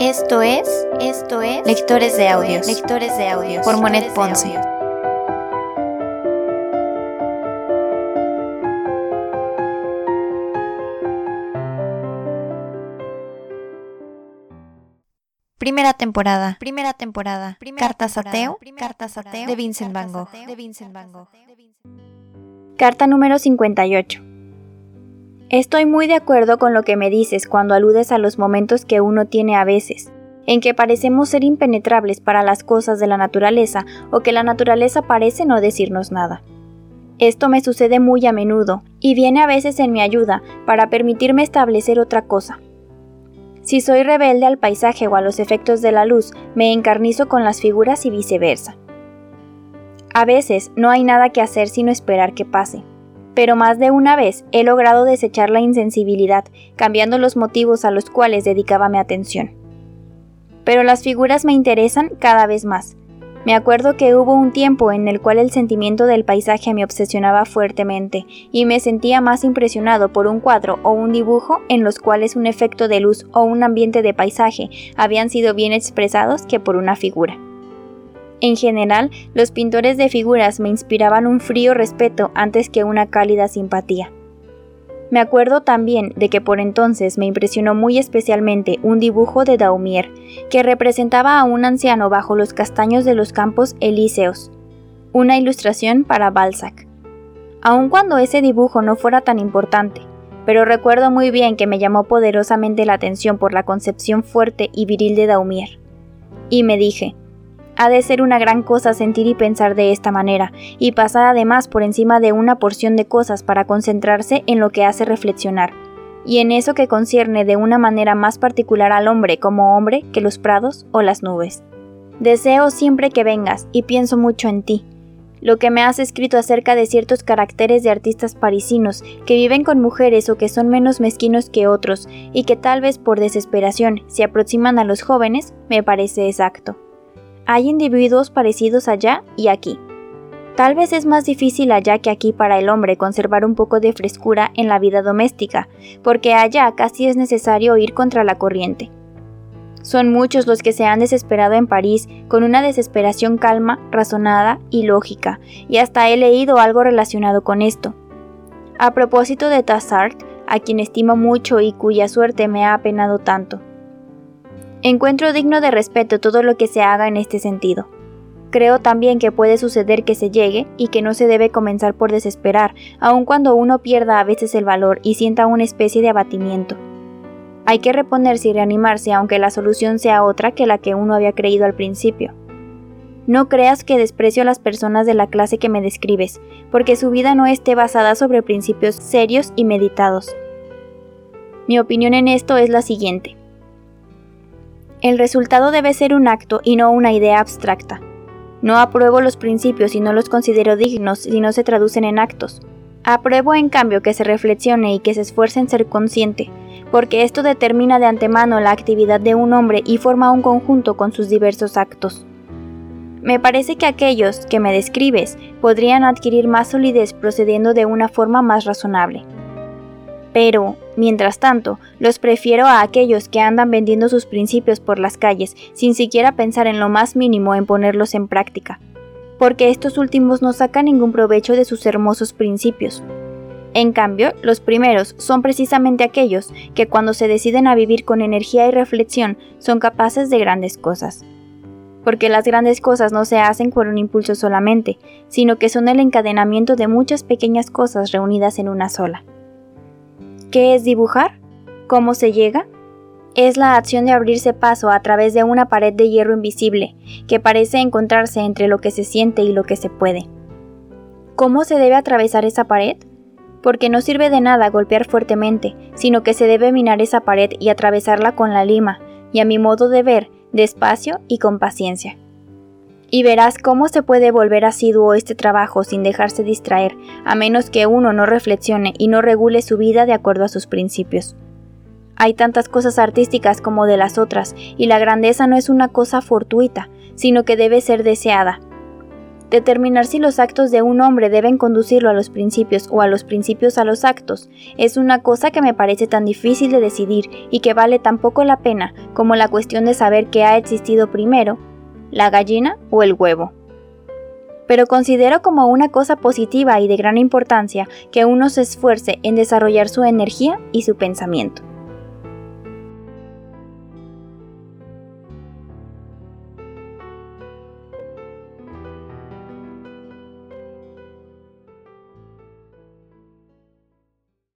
Esto es, esto es Lectores de Audios, Lectores de Audios. Por Monet Ponce. Primera temporada, primera temporada, Cartas ateo, Cartas ateo de Vincent Van Gogh, de Vincent Van Gogh. Carta número 58. Estoy muy de acuerdo con lo que me dices cuando aludes a los momentos que uno tiene a veces, en que parecemos ser impenetrables para las cosas de la naturaleza o que la naturaleza parece no decirnos nada. Esto me sucede muy a menudo y viene a veces en mi ayuda para permitirme establecer otra cosa. Si soy rebelde al paisaje o a los efectos de la luz, me encarnizo con las figuras y viceversa. A veces no hay nada que hacer sino esperar que pase pero más de una vez he logrado desechar la insensibilidad, cambiando los motivos a los cuales dedicaba mi atención. Pero las figuras me interesan cada vez más. Me acuerdo que hubo un tiempo en el cual el sentimiento del paisaje me obsesionaba fuertemente y me sentía más impresionado por un cuadro o un dibujo en los cuales un efecto de luz o un ambiente de paisaje habían sido bien expresados que por una figura. En general, los pintores de figuras me inspiraban un frío respeto antes que una cálida simpatía. Me acuerdo también de que por entonces me impresionó muy especialmente un dibujo de Daumier, que representaba a un anciano bajo los castaños de los campos elíseos, una ilustración para Balzac. Aun cuando ese dibujo no fuera tan importante, pero recuerdo muy bien que me llamó poderosamente la atención por la concepción fuerte y viril de Daumier. Y me dije, ha de ser una gran cosa sentir y pensar de esta manera, y pasar además por encima de una porción de cosas para concentrarse en lo que hace reflexionar, y en eso que concierne de una manera más particular al hombre como hombre que los prados o las nubes. Deseo siempre que vengas y pienso mucho en ti. Lo que me has escrito acerca de ciertos caracteres de artistas parisinos que viven con mujeres o que son menos mezquinos que otros y que tal vez por desesperación se aproximan a los jóvenes, me parece exacto. Hay individuos parecidos allá y aquí. Tal vez es más difícil allá que aquí para el hombre conservar un poco de frescura en la vida doméstica, porque allá casi es necesario ir contra la corriente. Son muchos los que se han desesperado en París con una desesperación calma, razonada y lógica, y hasta he leído algo relacionado con esto. A propósito de Tassart, a quien estimo mucho y cuya suerte me ha apenado tanto. Encuentro digno de respeto todo lo que se haga en este sentido. Creo también que puede suceder que se llegue y que no se debe comenzar por desesperar, aun cuando uno pierda a veces el valor y sienta una especie de abatimiento. Hay que reponerse y reanimarse aunque la solución sea otra que la que uno había creído al principio. No creas que desprecio a las personas de la clase que me describes, porque su vida no esté basada sobre principios serios y meditados. Mi opinión en esto es la siguiente. El resultado debe ser un acto y no una idea abstracta. No apruebo los principios y no los considero dignos si no se traducen en actos. Apruebo en cambio que se reflexione y que se esfuerce en ser consciente, porque esto determina de antemano la actividad de un hombre y forma un conjunto con sus diversos actos. Me parece que aquellos que me describes podrían adquirir más solidez procediendo de una forma más razonable. Pero, mientras tanto, los prefiero a aquellos que andan vendiendo sus principios por las calles sin siquiera pensar en lo más mínimo en ponerlos en práctica, porque estos últimos no sacan ningún provecho de sus hermosos principios. En cambio, los primeros son precisamente aquellos que cuando se deciden a vivir con energía y reflexión son capaces de grandes cosas. Porque las grandes cosas no se hacen por un impulso solamente, sino que son el encadenamiento de muchas pequeñas cosas reunidas en una sola. ¿Qué es dibujar? ¿Cómo se llega? Es la acción de abrirse paso a través de una pared de hierro invisible, que parece encontrarse entre lo que se siente y lo que se puede. ¿Cómo se debe atravesar esa pared? Porque no sirve de nada golpear fuertemente, sino que se debe minar esa pared y atravesarla con la lima, y a mi modo de ver, despacio y con paciencia. Y verás cómo se puede volver asiduo este trabajo sin dejarse distraer, a menos que uno no reflexione y no regule su vida de acuerdo a sus principios. Hay tantas cosas artísticas como de las otras, y la grandeza no es una cosa fortuita, sino que debe ser deseada. Determinar si los actos de un hombre deben conducirlo a los principios o a los principios a los actos es una cosa que me parece tan difícil de decidir y que vale tan poco la pena como la cuestión de saber qué ha existido primero, la gallina o el huevo. Pero considero como una cosa positiva y de gran importancia que uno se esfuerce en desarrollar su energía y su pensamiento.